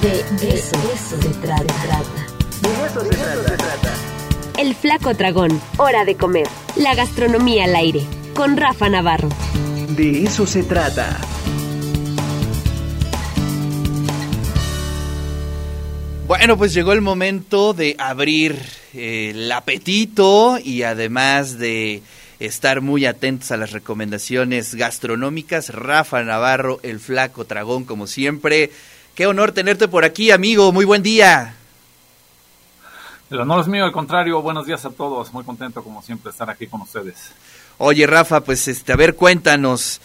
De eso, eso se trata. De eso se trata. El flaco dragón, hora de comer. La gastronomía al aire, con Rafa Navarro. De eso se trata. Bueno, pues llegó el momento de abrir eh, el apetito y además de estar muy atentos a las recomendaciones gastronómicas. Rafa Navarro, el flaco dragón, como siempre. Qué honor tenerte por aquí, amigo. Muy buen día. El honor es mío, al contrario, buenos días a todos. Muy contento, como siempre, estar aquí con ustedes. Oye, Rafa, pues este, a ver, cuéntanos.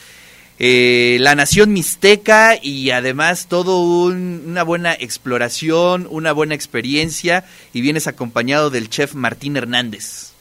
Eh, la nación mixteca y además todo un- una buena exploración, una buena experiencia y vienes acompañado del chef Martín Hernández.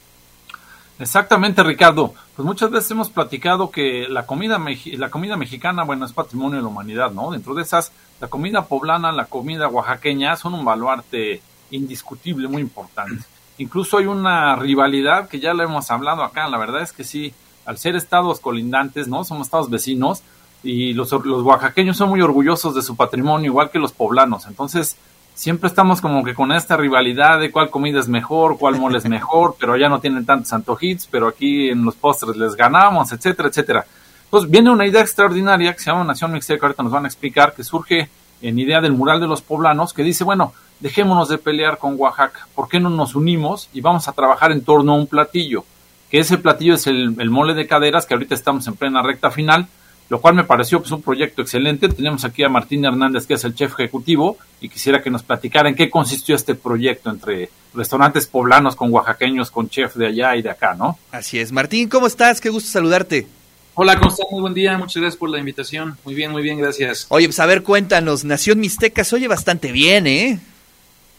Exactamente, Ricardo. Pues muchas veces hemos platicado que la comida, la comida mexicana, bueno, es patrimonio de la humanidad, ¿no? Dentro de esas, la comida poblana, la comida oaxaqueña son un baluarte indiscutible, muy importante. Incluso hay una rivalidad que ya lo hemos hablado acá. La verdad es que sí, al ser estados colindantes, ¿no? Somos estados vecinos y los, los oaxaqueños son muy orgullosos de su patrimonio, igual que los poblanos. Entonces, siempre estamos como que con esta rivalidad de cuál comida es mejor, cuál mole es mejor, pero ya no tienen tantos antojitos, pero aquí en los postres les ganamos, etcétera, etcétera. Entonces viene una idea extraordinaria que se llama Nación Mixteca, ahorita nos van a explicar, que surge en idea del mural de los poblanos, que dice, bueno, dejémonos de pelear con Oaxaca, ¿por qué no nos unimos y vamos a trabajar en torno a un platillo? Que ese platillo es el, el mole de caderas, que ahorita estamos en plena recta final, lo cual me pareció pues, un proyecto excelente. Tenemos aquí a Martín Hernández, que es el chef ejecutivo, y quisiera que nos platicara en qué consistió este proyecto entre restaurantes poblanos con oaxaqueños, con chef de allá y de acá, ¿no? Así es. Martín, ¿cómo estás? Qué gusto saludarte. Hola, ¿cómo están? Muy buen día, muchas gracias por la invitación. Muy bien, muy bien, gracias. Oye, pues a ver, cuéntanos, Nación Mixteca se oye bastante bien, ¿eh?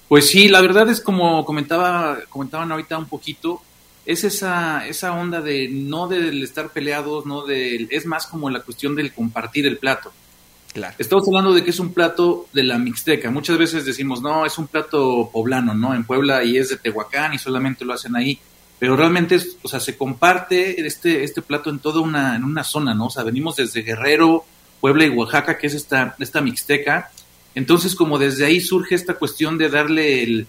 Pues sí, la verdad es como comentaba, comentaban ahorita un poquito, es esa, esa onda de no del estar peleados, no del, es más como la cuestión del compartir el plato. Claro. Estamos hablando de que es un plato de la Mixteca. Muchas veces decimos, no, es un plato poblano, ¿no? En Puebla y es de Tehuacán y solamente lo hacen ahí. Pero realmente, es, o sea, se comparte este, este plato en toda una, en una zona, ¿no? O sea, venimos desde Guerrero, Puebla y Oaxaca, que es esta, esta Mixteca. Entonces, como desde ahí surge esta cuestión de darle el,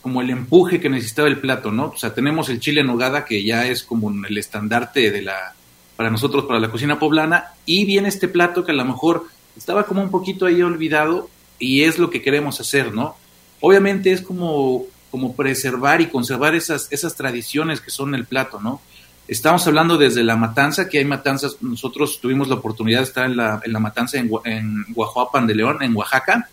como el empuje que necesitaba el plato, ¿no? O sea, tenemos el chile en nogada, que ya es como el estandarte de la, para nosotros, para la cocina poblana, y viene este plato que a lo mejor estaba como un poquito ahí olvidado y es lo que queremos hacer, ¿no? Obviamente es como, como preservar y conservar esas, esas tradiciones que son el plato, ¿no? Estamos hablando desde la matanza, que hay matanzas, nosotros tuvimos la oportunidad de estar en la, en la matanza en, en de León, en Oaxaca,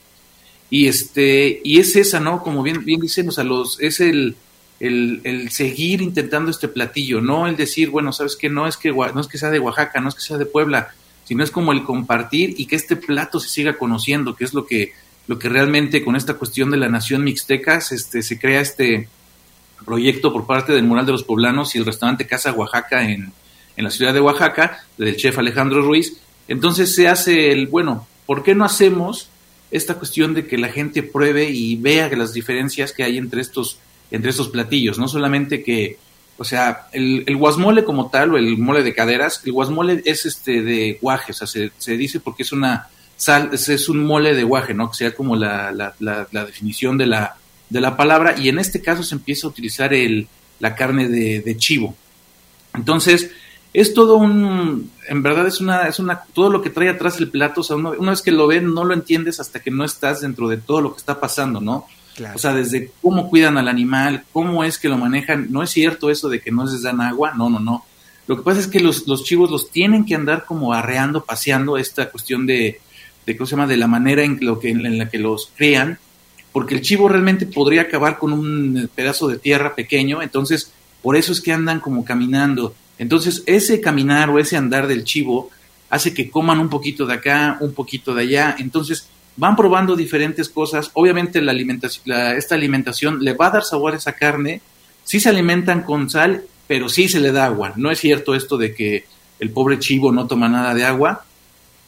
y este, y es esa, ¿no? Como bien, bien dicen, o sea, los, es el, el, seguir intentando este platillo, no el decir, bueno, sabes que no es que no es que sea de Oaxaca, no es que sea de Puebla, sino es como el compartir y que este plato se siga conociendo, que es lo que, lo que realmente con esta cuestión de la nación mixteca este, se crea este proyecto por parte del Mural de los Poblanos y el restaurante Casa Oaxaca en, en la ciudad de Oaxaca, del chef Alejandro Ruiz. Entonces se hace el, bueno, ¿por qué no hacemos esta cuestión de que la gente pruebe y vea las diferencias que hay entre estos, entre estos platillos? No solamente que, o sea, el, el guasmole como tal, o el mole de caderas, el guasmole es este de guaje, o sea, se, se dice porque es una sal, es, es un mole de guaje, ¿no? Que sea como la, la, la, la definición de la, de la palabra, y en este caso se empieza a utilizar el, la carne de, de chivo. Entonces, es todo un, en verdad es una, es una, todo lo que trae atrás el plato, o sea, uno- una vez que lo ven, no lo entiendes hasta que no estás dentro de todo lo que está pasando, ¿no? Claro. O sea, desde cómo cuidan al animal, cómo es que lo manejan. No es cierto eso de que no les dan agua, no, no, no. Lo que pasa es que los, los chivos los tienen que andar como arreando, paseando, esta cuestión de, de ¿cómo se llama? De la manera en, lo que, en la que los crían, porque el chivo realmente podría acabar con un pedazo de tierra pequeño, entonces por eso es que andan como caminando. Entonces ese caminar o ese andar del chivo hace que coman un poquito de acá, un poquito de allá, entonces van probando diferentes cosas. Obviamente la alimentación, la- esta alimentación le va a dar sabor a esa carne. Sí se alimentan con sal, pero sí se le da agua. No es cierto esto de que el pobre chivo no toma nada de agua.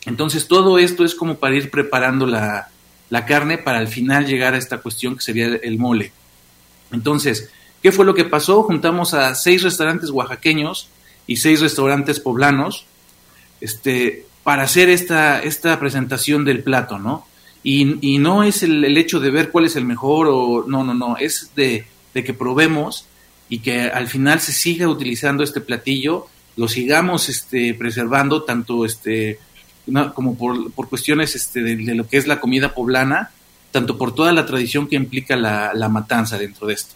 Entonces todo esto es como para ir preparando la, la carne para al final llegar a esta cuestión que sería el mole. Entonces, ¿qué fue lo que pasó? Juntamos a seis restaurantes oaxaqueños y seis restaurantes poblanos este, para hacer esta, esta presentación del plato, ¿no? Y, y no es el, el, hecho de ver cuál es el mejor o no, no, no, es de, de que probemos y que al final se siga utilizando este platillo, lo sigamos este, preservando tanto este, como por, por cuestiones este, de, de, lo que es la comida poblana, tanto por toda la tradición que implica la, la matanza dentro de esto.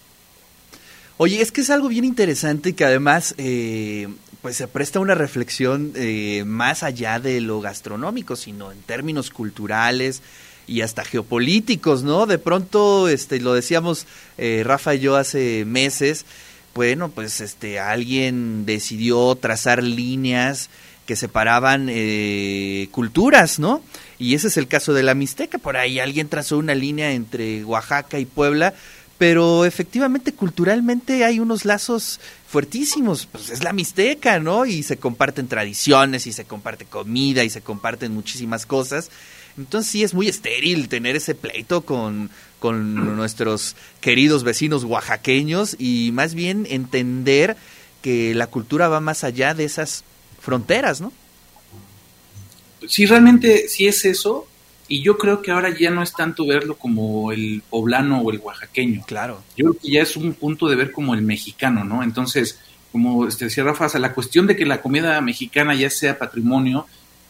Oye, es que es algo bien interesante que además eh, pues se presta una reflexión eh, más allá de lo gastronómico, sino en términos culturales y hasta geopolíticos, ¿no? De pronto, este, lo decíamos eh, Rafa y yo hace meses, bueno, pues este, alguien decidió trazar líneas que separaban eh, culturas, ¿no? Y ese es el caso de la Mixteca, por ahí alguien trazó una línea entre Oaxaca y Puebla, pero efectivamente culturalmente hay unos lazos fuertísimos, pues es la Mixteca, ¿no? Y se comparten tradiciones y se comparte comida y se comparten muchísimas cosas. Entonces sí es muy estéril tener ese pleito con, con nuestros queridos vecinos oaxaqueños y más bien entender que la cultura va más allá de esas fronteras, ¿no? Sí, realmente sí es eso, y yo creo que ahora ya no es tanto verlo como el poblano o el oaxaqueño. Claro. Yo creo que ya es un punto de ver como el mexicano, ¿no? Entonces, como este, decía Rafa, o sea, la cuestión de que la comida mexicana ya sea patrimonio,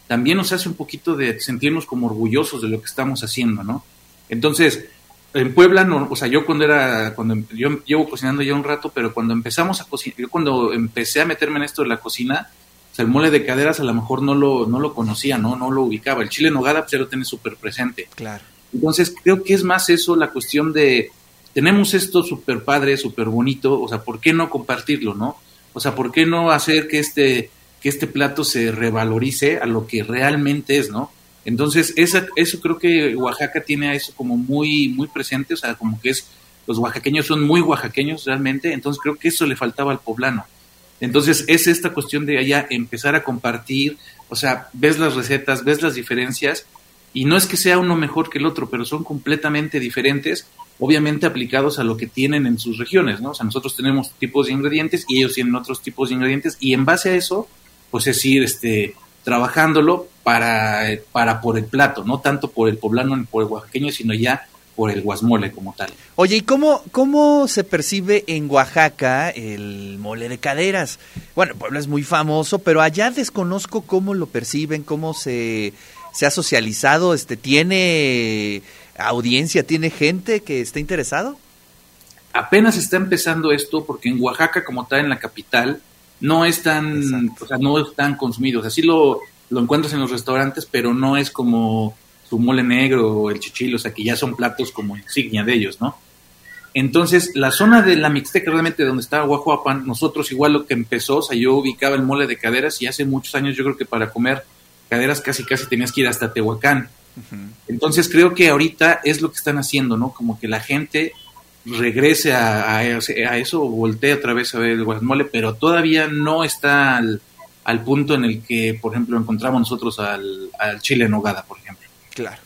también nos hace un poquito de sentirnos como orgullosos de lo que estamos haciendo, ¿no? Entonces, en Puebla, no, o sea, yo cuando era, cuando yo llevo cocinando ya un rato, pero cuando empezamos a cocinar, yo cuando empecé a meterme en esto de la cocina, o sea, el mole de caderas a lo mejor no lo, no lo conocía, ¿no? No lo ubicaba. El chile en nogada pues ya lo tiene súper presente. Claro. Entonces, creo que es más eso la cuestión de, tenemos esto súper padre, súper bonito, o sea, ¿por qué no compartirlo, no? O sea, ¿por qué no hacer que este, que este plato se revalorice a lo que realmente es, ¿no? Entonces, esa, eso creo que Oaxaca tiene a eso como muy, muy presente, o sea, como que es, los oaxaqueños son muy oaxaqueños realmente, entonces creo que eso le faltaba al poblano. Entonces, es esta cuestión de allá empezar a compartir, o sea, ves las recetas, ves las diferencias, y no es que sea uno mejor que el otro, pero son completamente diferentes, obviamente aplicados a lo que tienen en sus regiones, ¿no? O sea, nosotros tenemos tipos de ingredientes y ellos tienen otros tipos de ingredientes, y en base a eso, pues es ir este, trabajándolo para, para por el plato, no tanto por el poblano ni por el oaxaqueño, sino ya por el guasmole como tal. Oye, ¿y cómo, cómo se percibe en Oaxaca el mole de caderas? Bueno, Puebla es muy famoso, pero allá desconozco cómo lo perciben, cómo se, se ha socializado, este, ¿tiene audiencia, tiene gente que esté interesado? Apenas está empezando esto porque en Oaxaca como tal, en la capital, no es tan, o sea, no es tan consumido. O sea, sí lo, lo encuentras en los restaurantes, pero no es como su mole negro o el chichilo, o sea, que ya son platos como insignia de ellos, ¿no? Entonces, la zona de la Mixteca, realmente donde estaba Guajuapan, nosotros igual lo que empezó, o sea, yo ubicaba el mole de caderas y hace muchos años yo creo que para comer caderas casi casi tenías que ir hasta Tehuacán. Uh -huh. Entonces, creo que ahorita es lo que están haciendo, ¿no? Como que la gente regrese a, a, a eso o voltee otra vez a ver el guacamole, pero todavía no está al, al, punto en el que, por ejemplo, encontramos nosotros al, al chile en nogada, por ejemplo. Claro.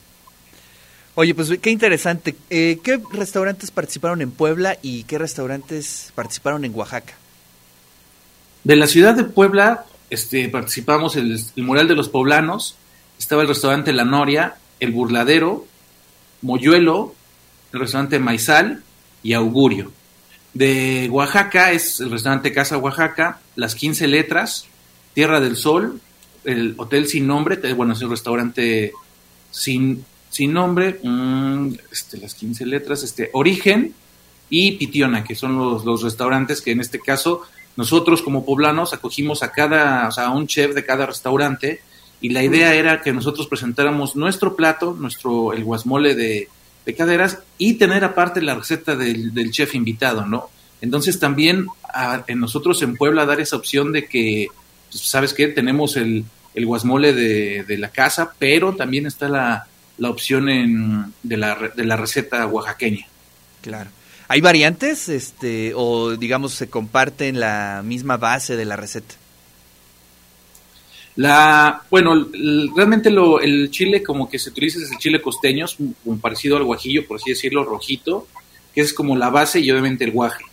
Oye, pues qué interesante. Eh, ¿Qué restaurantes participaron en Puebla y qué restaurantes participaron en Oaxaca? De la ciudad de Puebla este, participamos el, el Mural de los Poblanos, estaba el restaurante La Noria, el Burladero, Moyuelo, el restaurante Maizal y Augurio. De Oaxaca es el restaurante Casa Oaxaca, Las 15 Letras, Tierra del Sol, el Hotel Sin Nombre, bueno, es el restaurante sin, sin nombre, mmm, este, las 15 letras, este, Origen y Pitiona, que son los, los, restaurantes que en este caso nosotros como poblanos acogimos a cada, o sea, a un chef de cada restaurante y la idea era que nosotros presentáramos nuestro plato, nuestro, el guasmole de, de caderas y tener aparte la receta del, del chef invitado, ¿no? Entonces también a, en nosotros en Puebla dar esa opción de que, pues, ¿sabes qué? Tenemos el, el guasmole de, de, la casa, pero también está la, la opción en, de, la, de la receta oaxaqueña. Claro. ¿Hay variantes este, o digamos se comparten la misma base de la receta? La, bueno, realmente lo, el chile como que se utiliza es el chile costeño, es parecido al guajillo, por así decirlo, rojito, que es como la base y obviamente el guaje.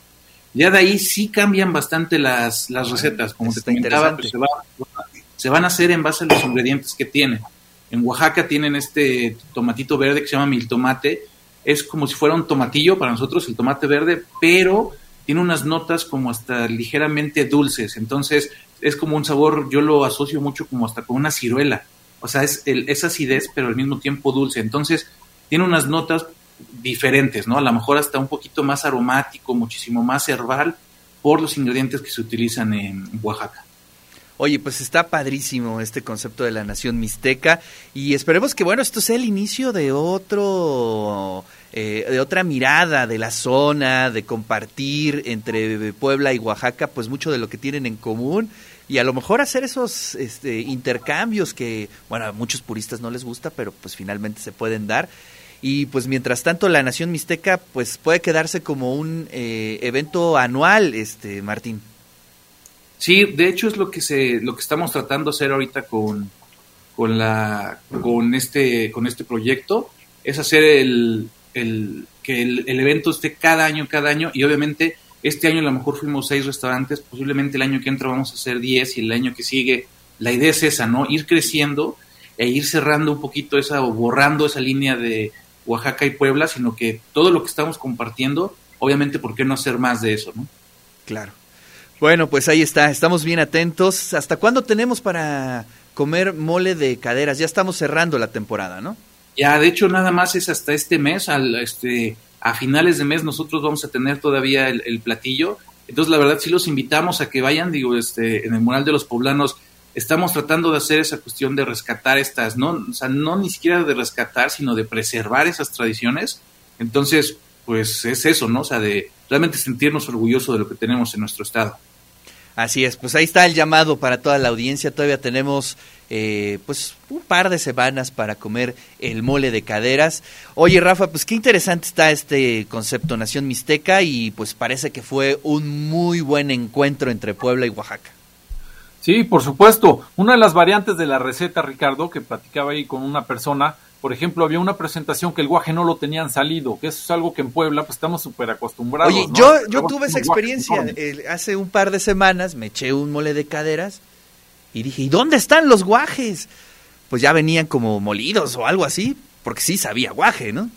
Ya de ahí sí cambian bastante las, las recetas, como te comentaba, pues se, va, se, van a hacer en base a los ingredientes que tienen. En Oaxaca tienen este tomatito verde que se llama miltomate. Es como si fuera un tomatillo para nosotros, el tomate verde, pero tiene unas notas como hasta ligeramente dulces. Entonces es como un sabor, yo lo asocio mucho como hasta con una ciruela. O sea, es, el, es acidez, pero al mismo tiempo dulce. Entonces tiene unas notas diferentes, ¿no? A lo mejor hasta un poquito más aromático, muchísimo más herbal por los ingredientes que se utilizan en Oaxaca. Oye, pues está padrísimo este concepto de la nación mixteca y esperemos que, bueno, esto sea el inicio de otro, eh, de otra mirada de la zona, de compartir entre Puebla y Oaxaca, pues mucho de lo que tienen en común y a lo mejor hacer esos este, intercambios que, bueno, a muchos puristas no les gusta, pero pues finalmente se pueden dar. Y pues mientras tanto la Nación Mixteca pues puede quedarse como un eh, evento anual, este Martín. Sí, de hecho es lo que se, lo que estamos tratando de hacer ahorita con, con la, con este, con este proyecto, es hacer el, el que el, evento esté cada año, cada año, y obviamente este año a lo mejor fuimos seis restaurantes, posiblemente el año que entra vamos a hacer diez y el año que sigue, la idea es esa, ¿no? Ir creciendo e ir cerrando un poquito esa, o borrando esa línea de Oaxaca y Puebla, sino que todo lo que estamos compartiendo, obviamente, ¿por qué no hacer más de eso, no? Claro. Bueno, pues ahí está, estamos bien atentos. ¿Hasta cuándo tenemos para comer mole de caderas? Ya estamos cerrando la temporada, ¿no? Ya, de hecho, nada más es hasta este mes, al, este, a finales de mes nosotros vamos a tener todavía el, el, platillo. Entonces, la verdad, sí los invitamos a que vayan, digo, este, en el mural de los poblanos estamos tratando de hacer esa cuestión de rescatar estas, no, o sea, no ni siquiera de rescatar, sino de preservar esas tradiciones. Entonces, pues es eso, ¿no? O sea, de realmente sentirnos orgullosos de lo que tenemos en nuestro estado. Así es, pues ahí está el llamado para toda la audiencia. Todavía tenemos eh, pues un par de semanas para comer el mole de caderas. Oye, Rafa, pues qué interesante está este concepto Nación Mixteca y pues parece que fue un muy buen encuentro entre Puebla y Oaxaca. Sí, por supuesto. Una de las variantes de la receta, Ricardo, que platicaba ahí con una persona, por ejemplo, había una presentación que el guaje no lo tenían salido, que eso es algo que en Puebla pues estamos súper acostumbrados. Oye, ¿no? yo, yo tuve esa experiencia. Eh, hace un par de semanas me eché un mole de caderas y dije, ¿y dónde están los guajes? Pues ya venían como molidos o algo así, porque sí sabía guaje, ¿no?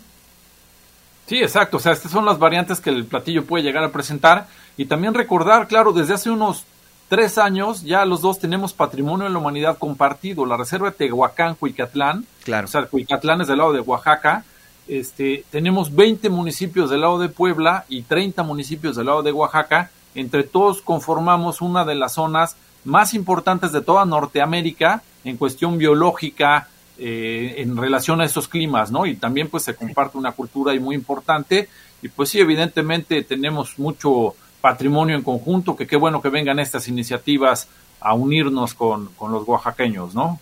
Sí, exacto. O sea, estas son las variantes que el platillo puede llegar a presentar. Y también recordar, claro, desde hace unos tres años ya los dos tenemos patrimonio de la humanidad compartido. La reserva de Tehuacán, Cuicatlán, claro. o sea, Cuicatlán es del lado de Oaxaca. Este, tenemos 20 municipios del lado de Puebla y 30 municipios del lado de Oaxaca. Entre todos conformamos una de las zonas más importantes de toda Norteamérica en cuestión biológica, eh, en relación a esos climas, ¿no? Y también pues se comparte una cultura y muy importante. Y pues sí, evidentemente tenemos mucho patrimonio en conjunto, que qué bueno que vengan estas iniciativas a unirnos con, con, los oaxaqueños, ¿no?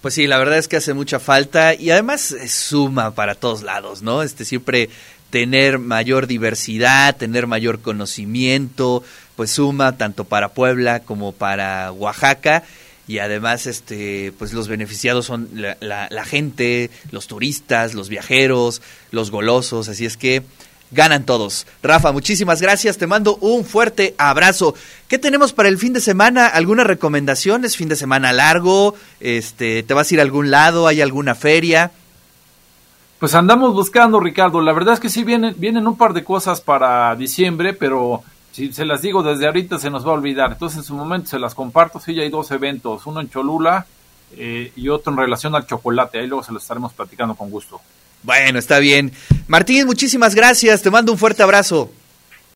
Pues sí, la verdad es que hace mucha falta y además suma para todos lados, ¿no? Este siempre tener mayor diversidad, tener mayor conocimiento, pues suma tanto para Puebla como para Oaxaca y además este pues los beneficiados son la, la gente, los turistas, los viajeros, los golosos, así es que ganan todos. Rafa, muchísimas gracias, te mando un fuerte abrazo. ¿Qué tenemos para el fin de semana? ¿Algunas recomendaciones? ¿Fin de semana largo? Este, ¿Te vas a ir a algún lado? ¿Hay alguna feria? Pues andamos buscando, Ricardo. La verdad es que sí vienen, vienen un par de cosas para diciembre, pero si se las digo desde ahorita se nos va a olvidar. Entonces en su momento se las comparto. Sí, ya hay dos eventos, uno en Cholula eh, y otro en relación al chocolate. Ahí luego se los estaremos platicando con gusto. Bueno, está bien. Martín, muchísimas gracias. Te mando un fuerte abrazo.